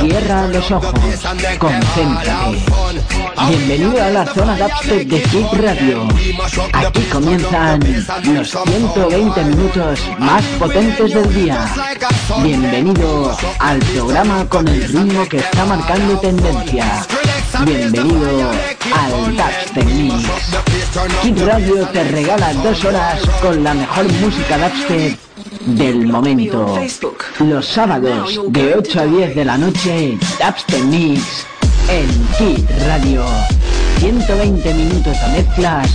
Cierra los ojos, concéntrate. Bienvenido a la zona dubstep de Kid Radio. Aquí comienzan los 120 minutos más potentes del día. Bienvenido al programa con el ritmo que está marcando tendencia. Bienvenido al Dubstep Mix. Kid Radio te regala dos horas con la mejor música dubstep del momento. Los sábados de 8 a 10 de la noche, Dubstep Mix en Kid Radio. 120 minutos de mezclas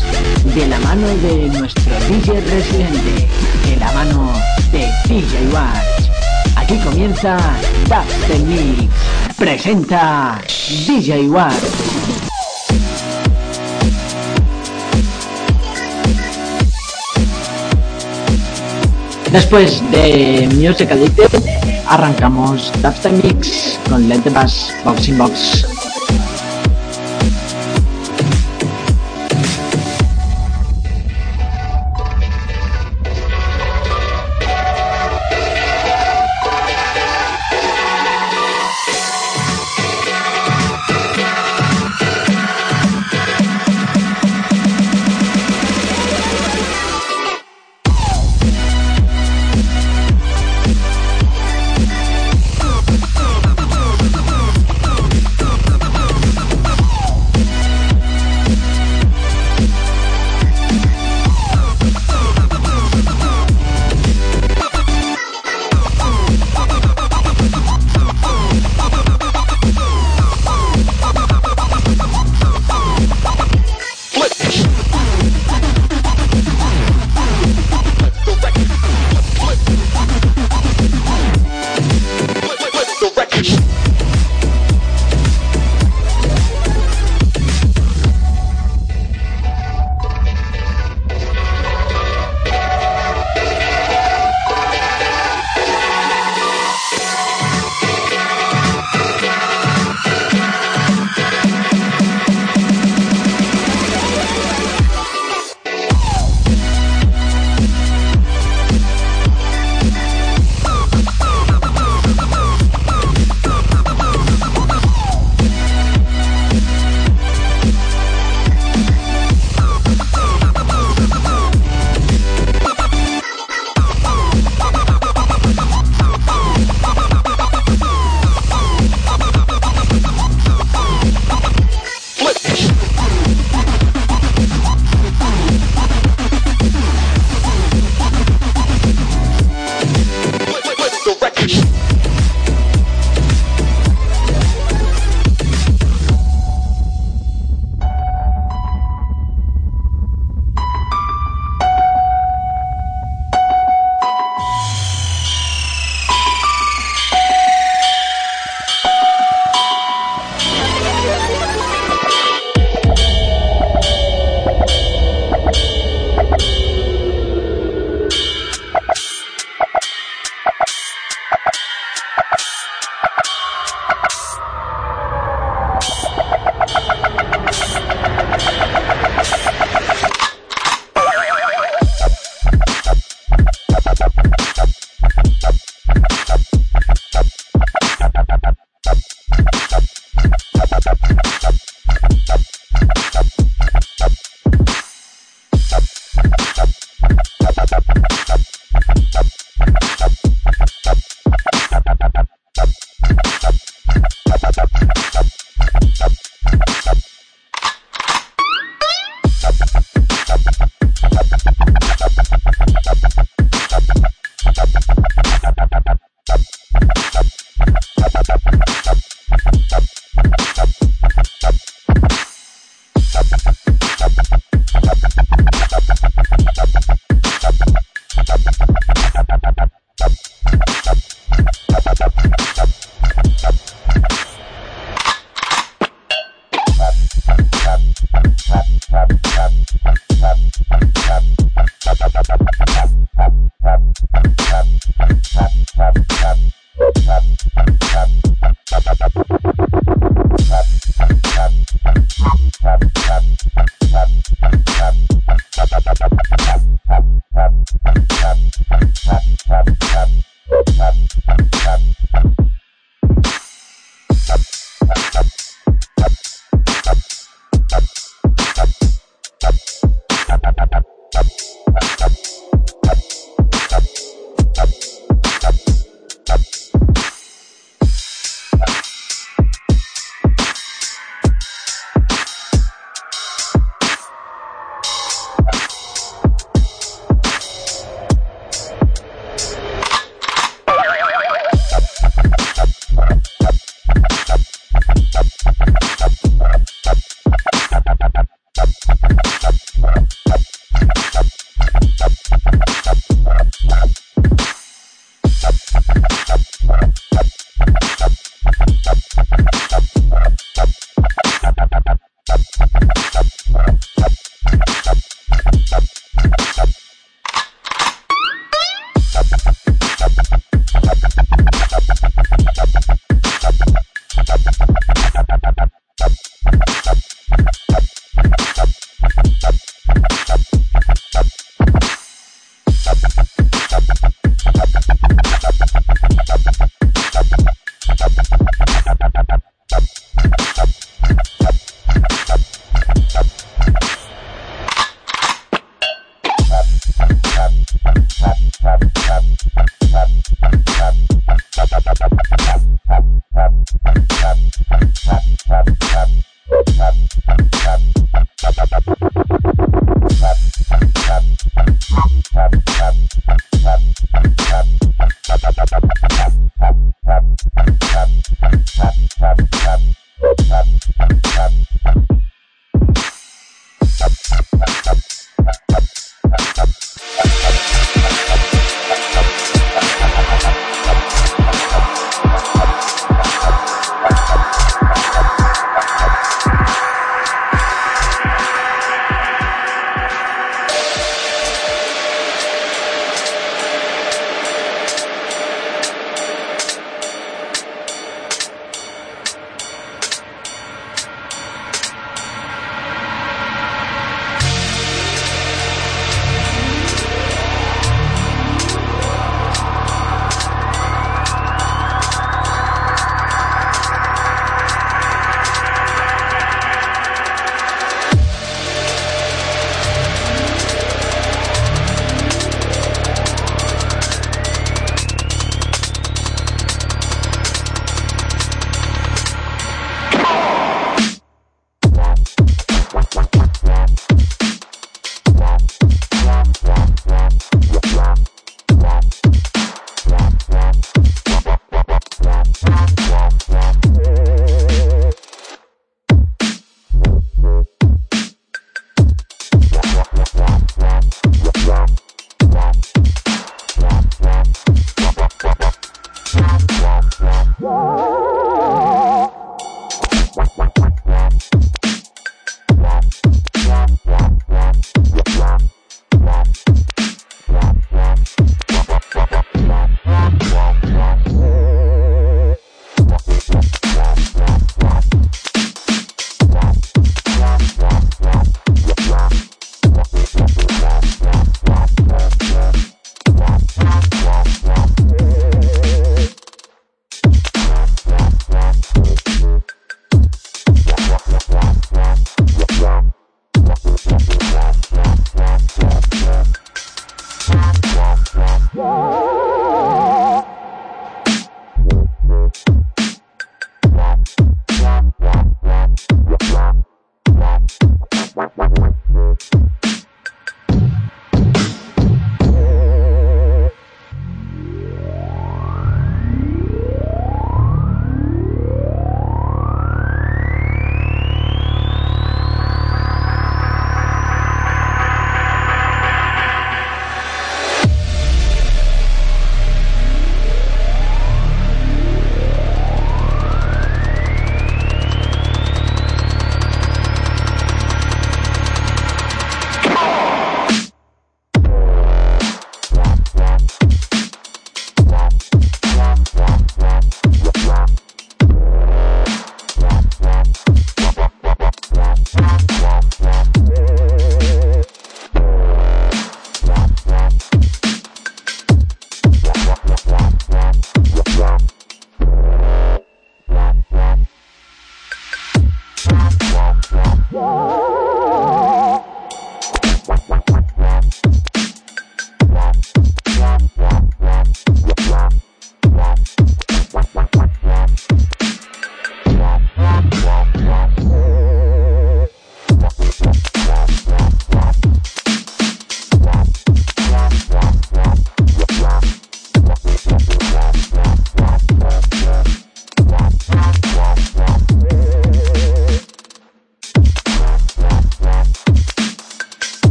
de la mano de nuestro DJ residente, de la mano de DJ Watch. Aquí comienza Dubstep Mix. Presenta DJ Watch. Después de Music Addicted, arrancamos Dubstep Mix con Let Bass Boxing Box.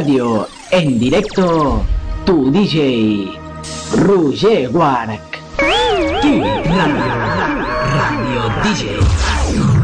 Radio. En directo, tu DJ, Roger Wark. Kid Radio. Radio DJ.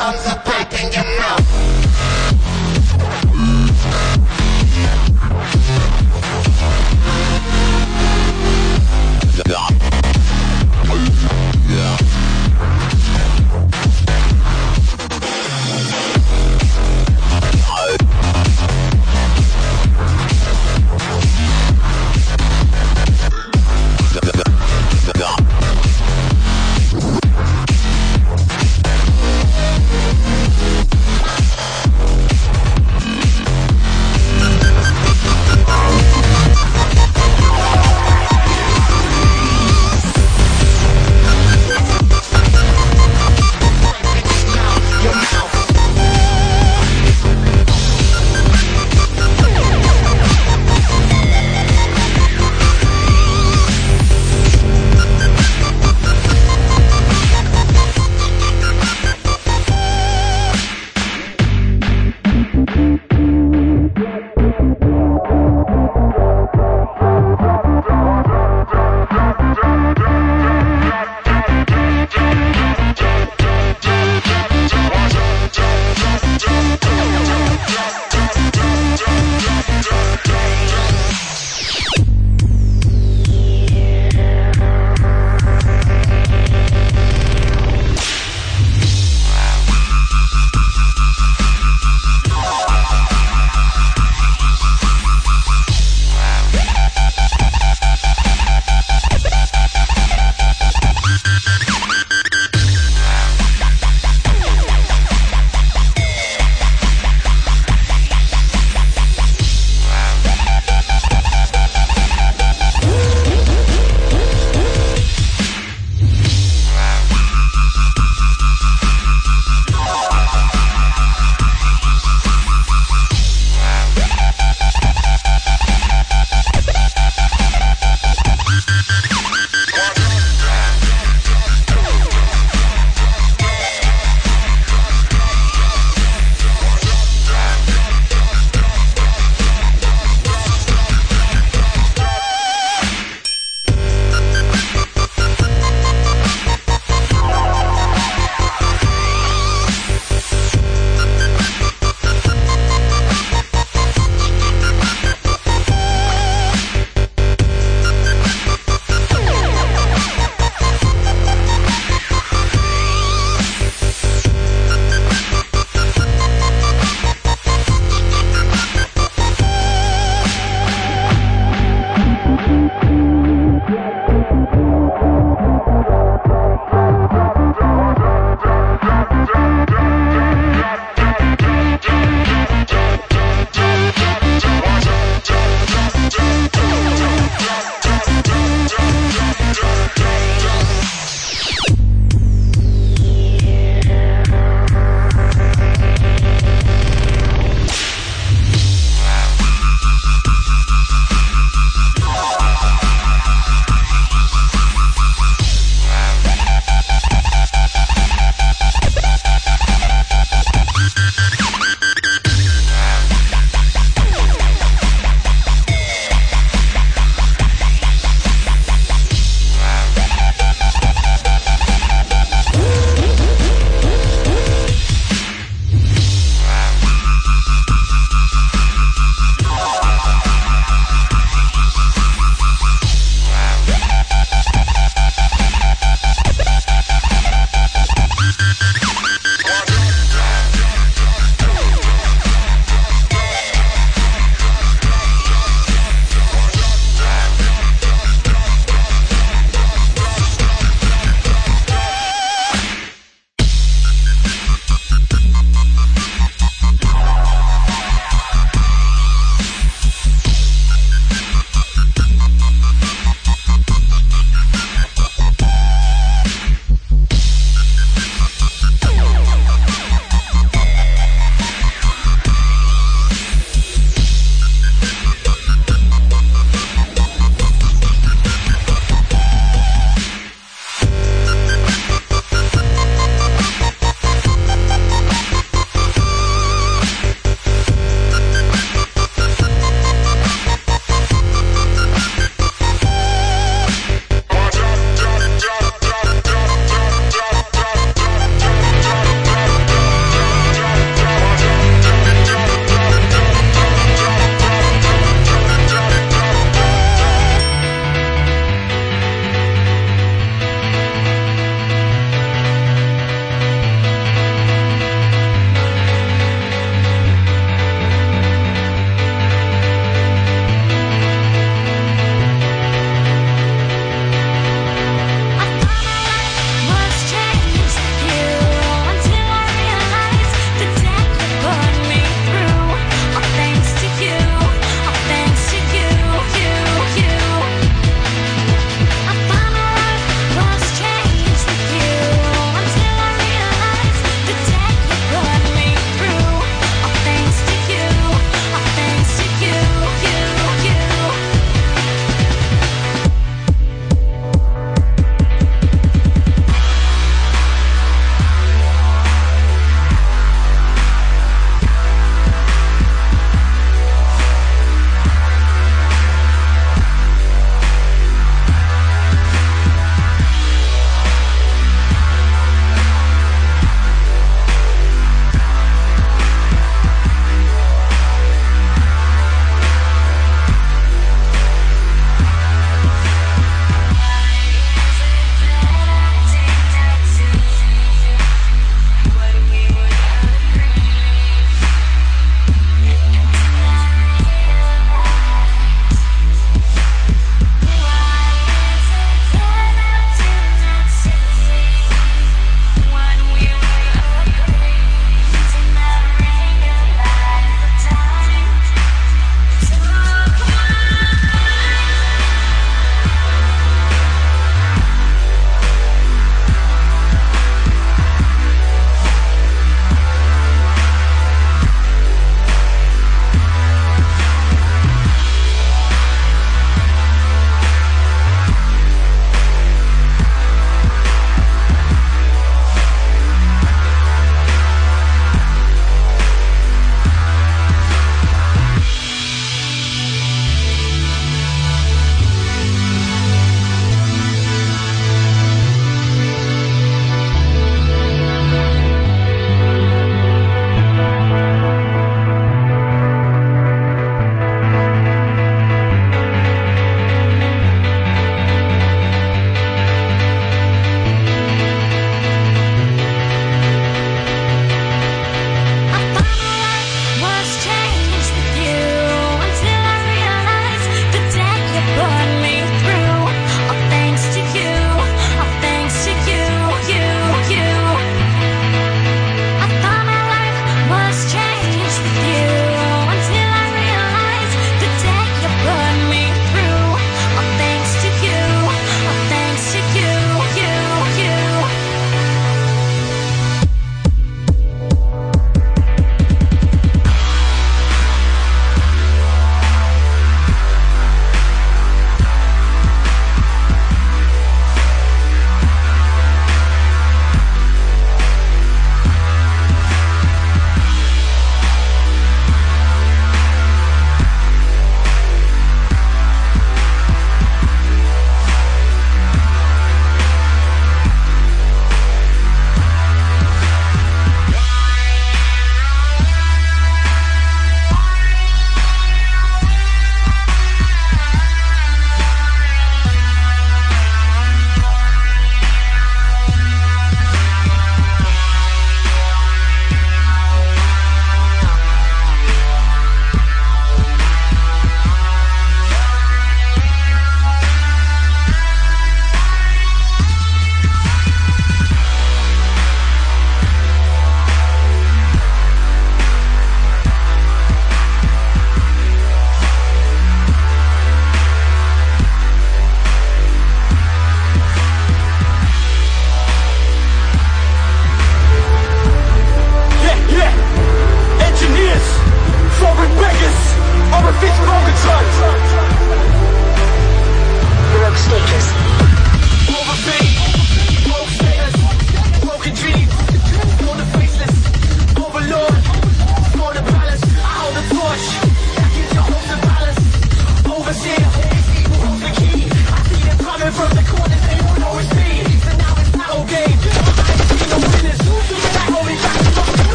of the pipe in your mouth.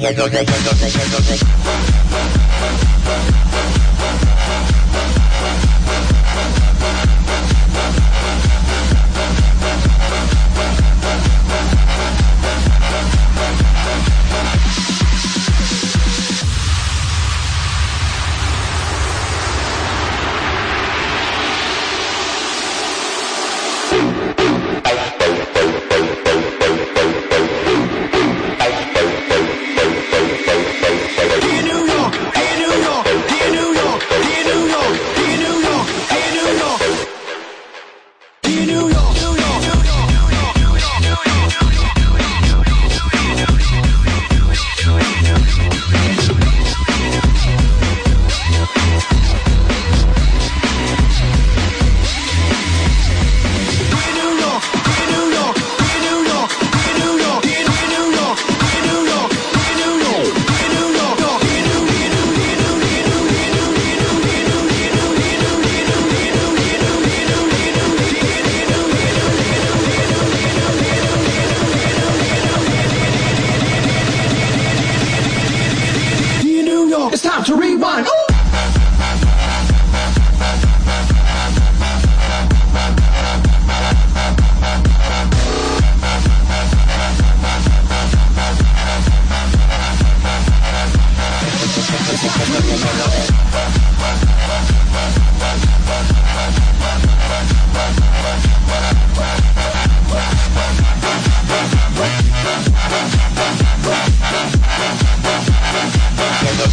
yeah, yeah, yeah.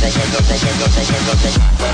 Yo te.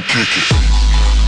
Duplique.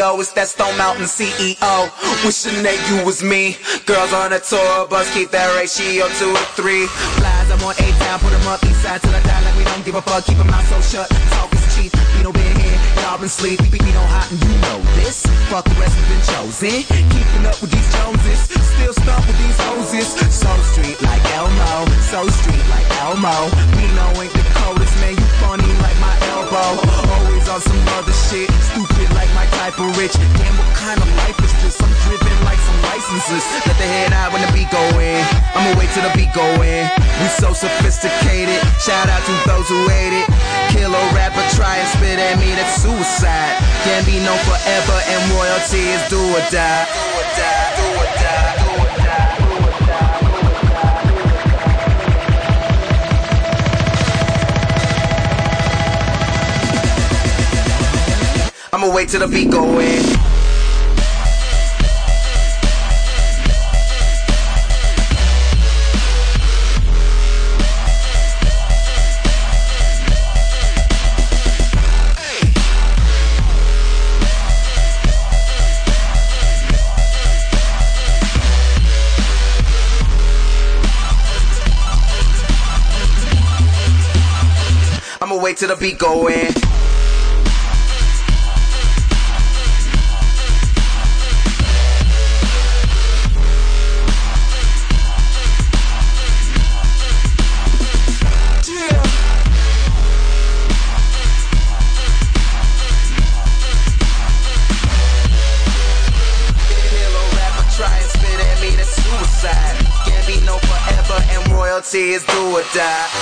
Rufio. It's that Stone Mountain CEO. Wishing that you was me. Girls on a tour bus, keep that ratio two to three. Flies, I'm on A-Town, put them up east side till I die like we don't give a fuck. Keep them so shut. Talk is cheap. We don't been here, y'all been sleep. We don't hot and you know this. Fuck the rest, we been chosen. Keeping up with these Joneses. Still stuck with these hoses. So street like Elmo. So street like Elmo. Pino ain't the coldest, man. You funny like my elbow. Always on some other shit. Stupid like my type of rich. Damn, what kind of life is this? I'm driven like some licenses. Let the head out when the beat go in. I'ma wait till the beat go in. We so sophisticated. Shout out to those who hate it. Kill a rapper, try and spit at me, that's suicide. Can't be known forever, and royalty is do or die. Do or die, do or die, do or die, I'ma wait till the beat go in. Wait till the beat go in. is do or die.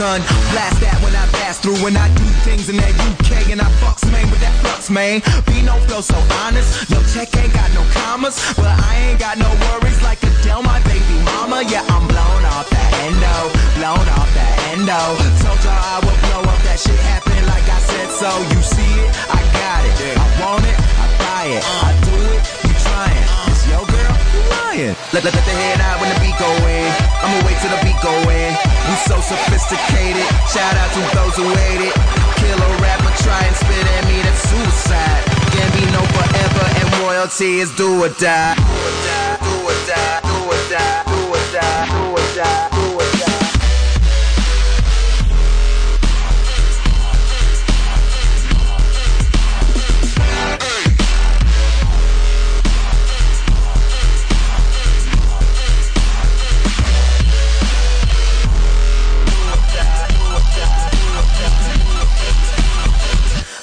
Shotgun, blast that when I pass through. When I do things in that UK and I fucks man with that flux, man. Be no flow so honest. No check ain't got no commas, but I ain't got no worries like Adele, my baby mama. Yeah, I'm blown off that endo, blown off that endo. Told y'all I would blow up. That shit happened like I said so. You see it, I got it. I want it, I buy it. I do it, you trying. It's your girl, lying. Let, let, let the head out when the beat go in. I'ma wait till the beat go in. We so sophisticated. Shout out to those who hate it. Kill rapper, try and spit at me, that's suicide. Can't be no forever, and royalty is. Do or die, do or die, do or die, do or die, do or die, do or die.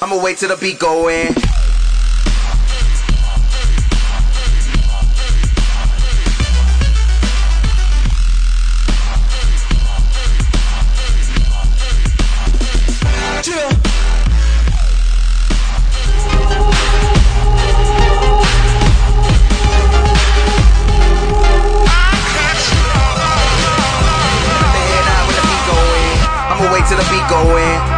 I'ma wait till the beat go in. Yeah. The beat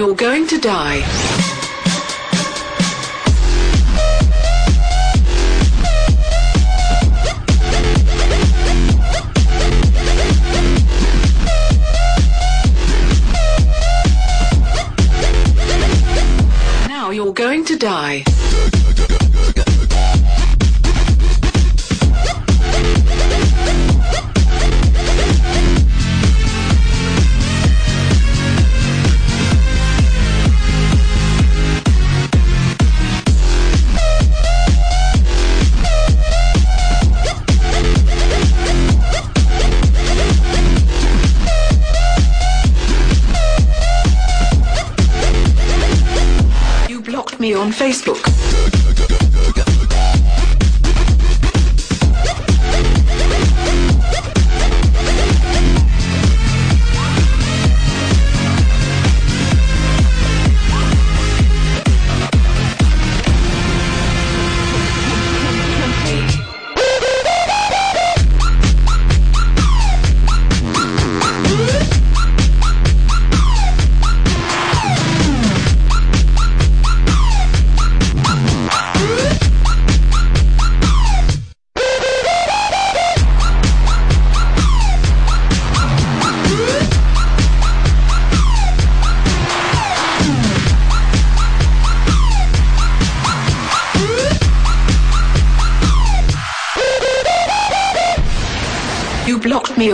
you're going to die. Facebook.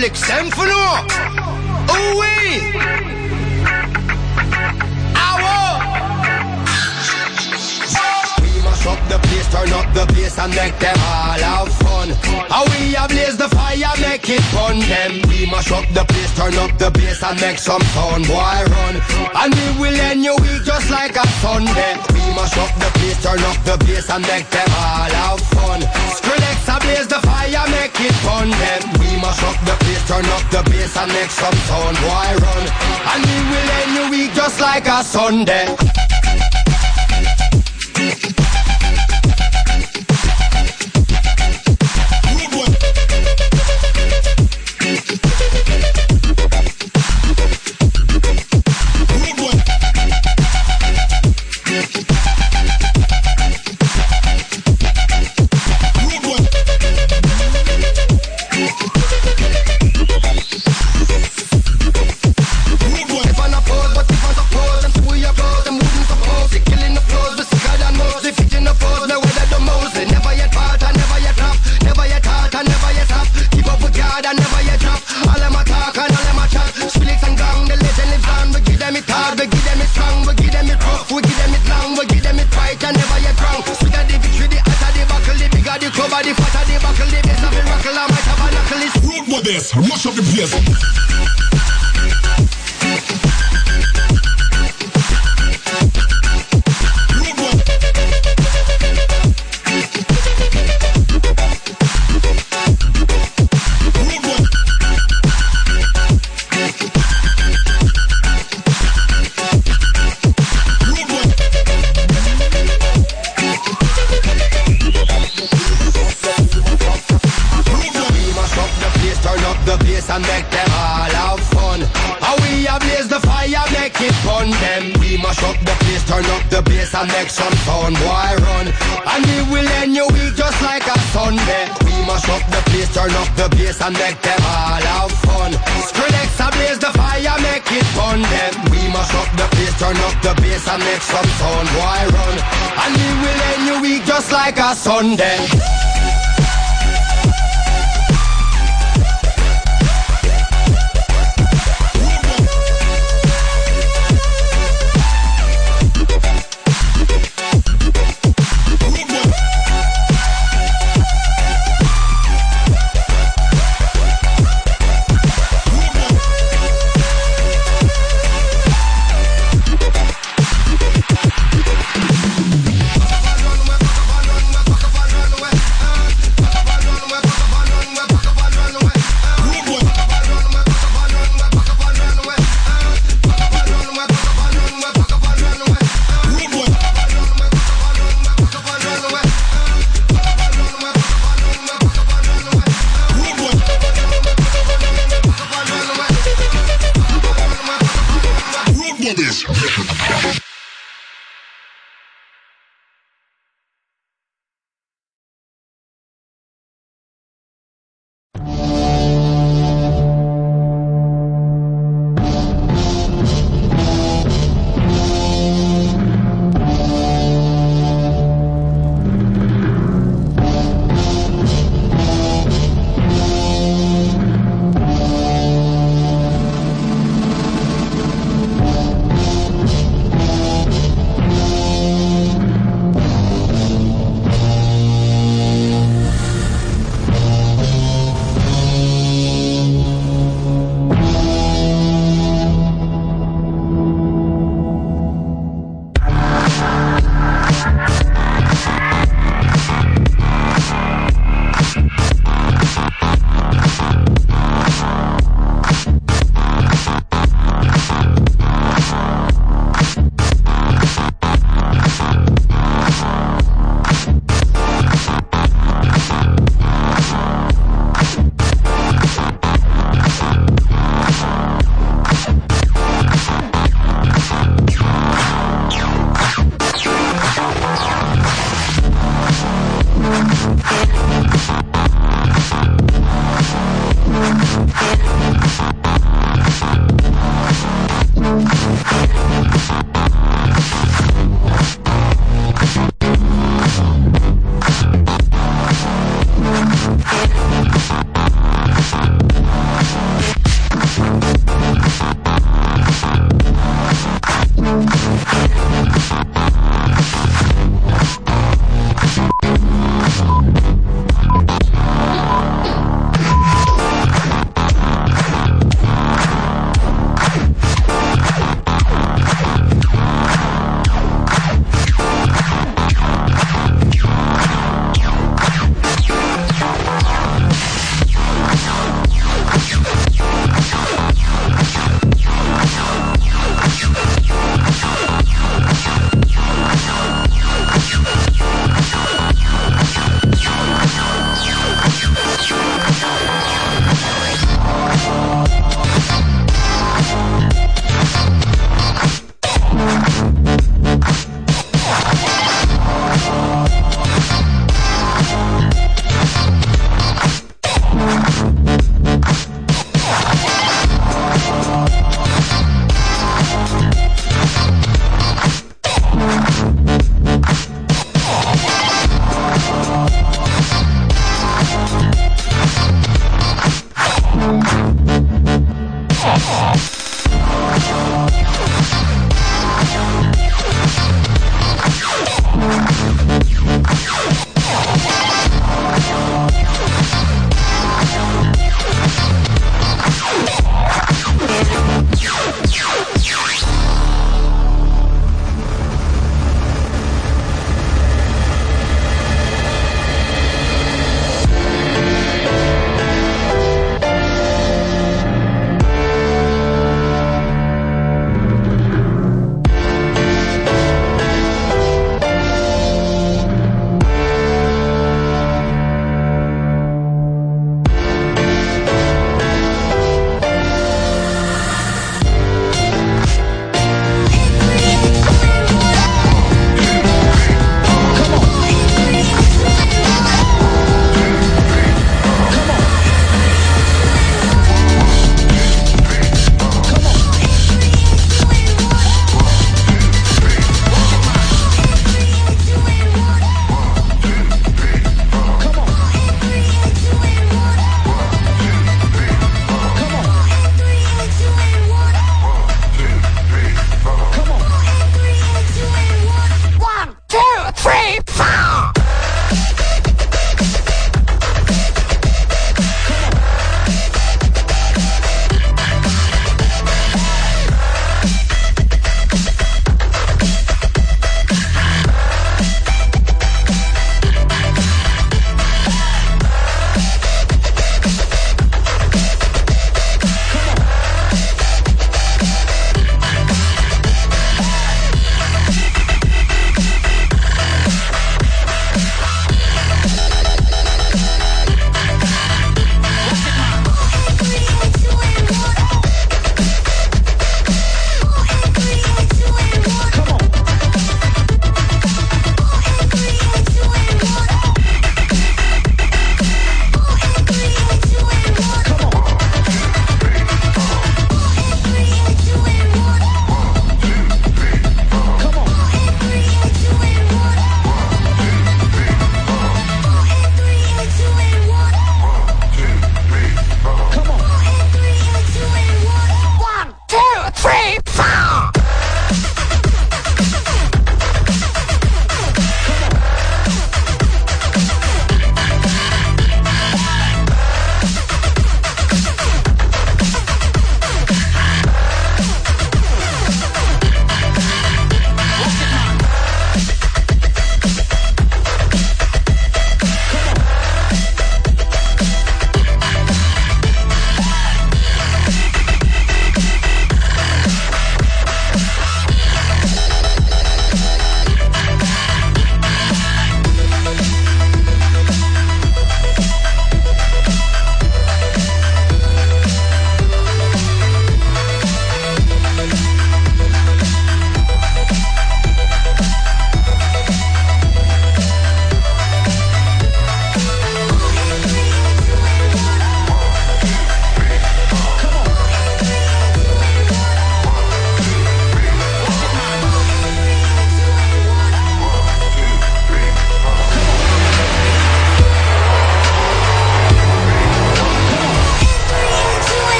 Skrillex.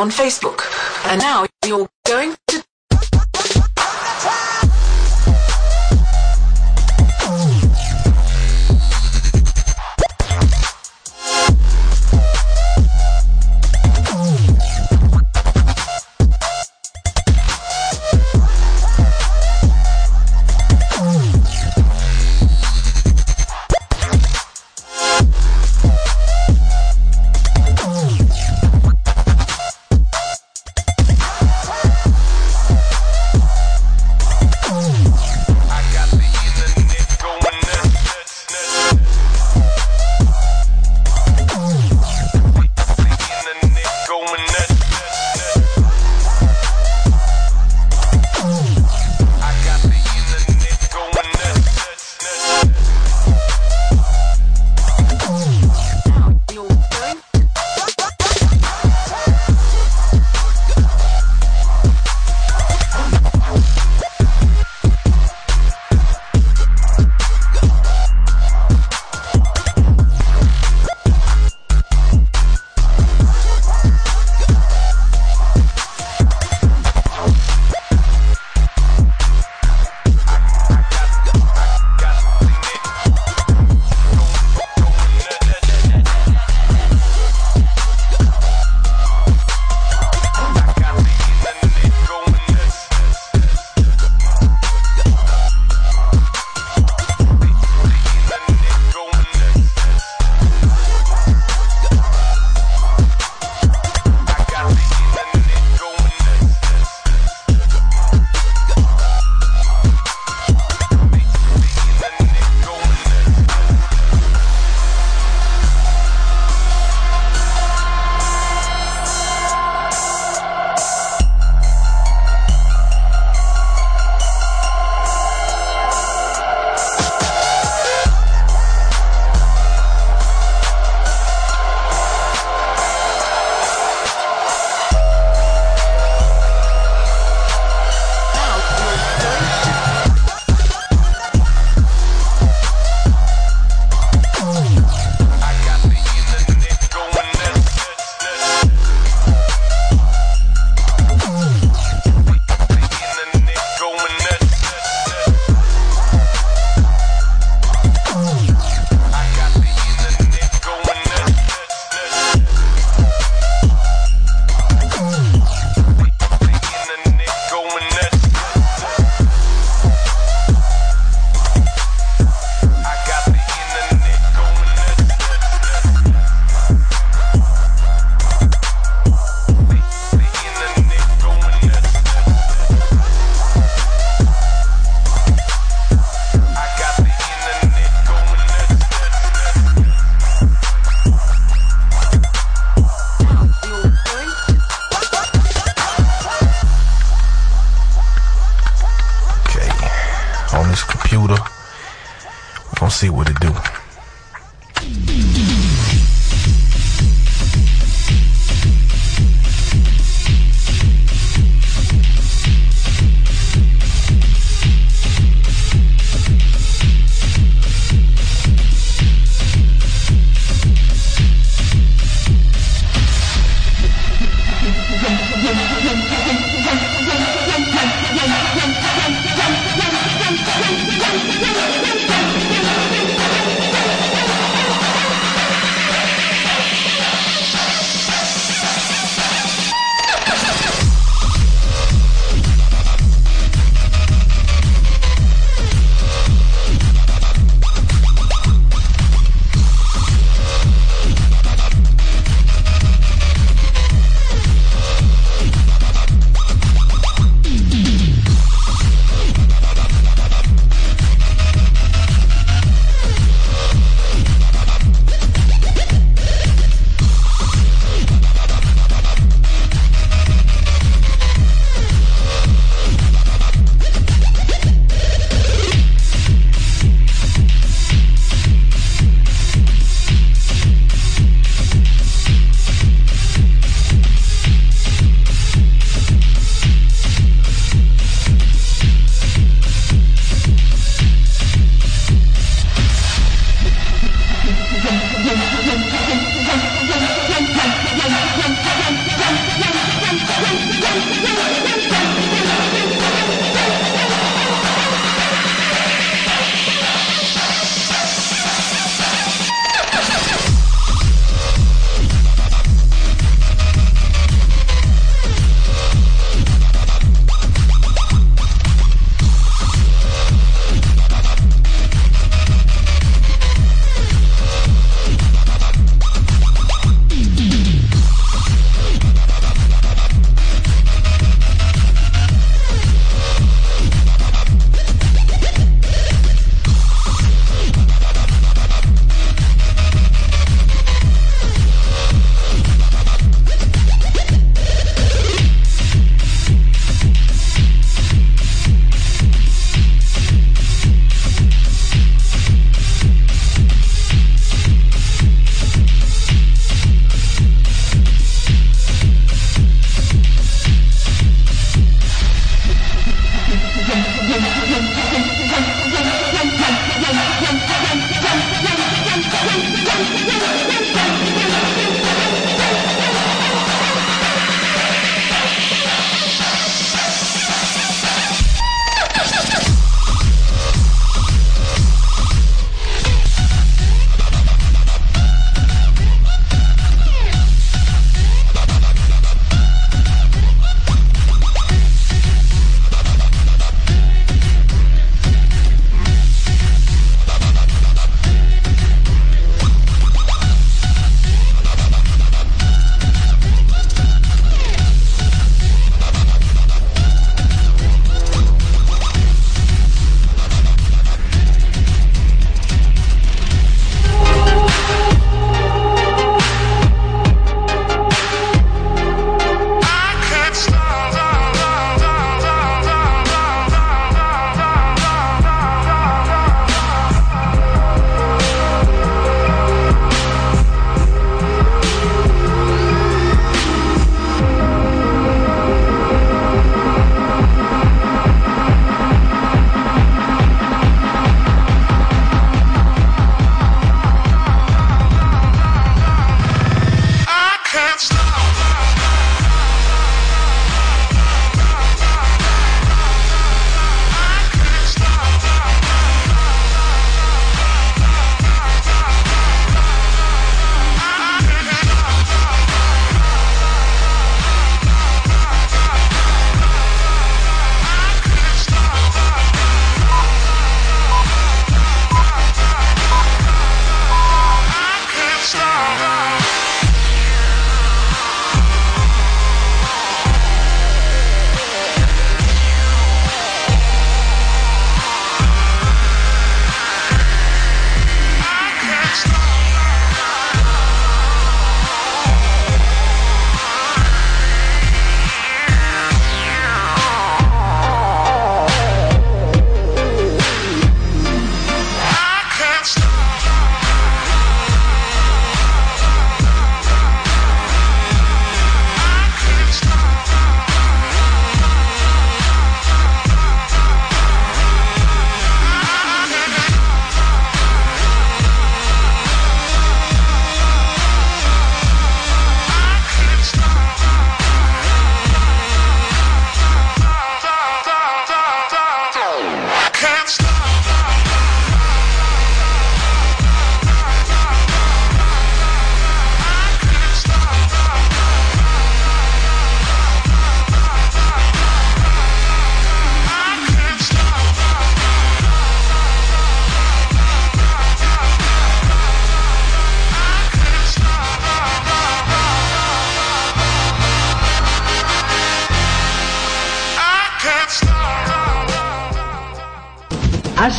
On Facebook, and now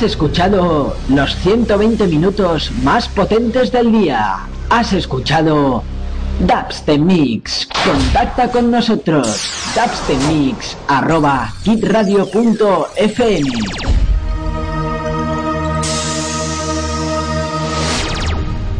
Has escuchado los 120 minutos más potentes del día. Has escuchado Dubstep Mix. Contacta con nosotros. Dubstep Mix arroba kidradio.fm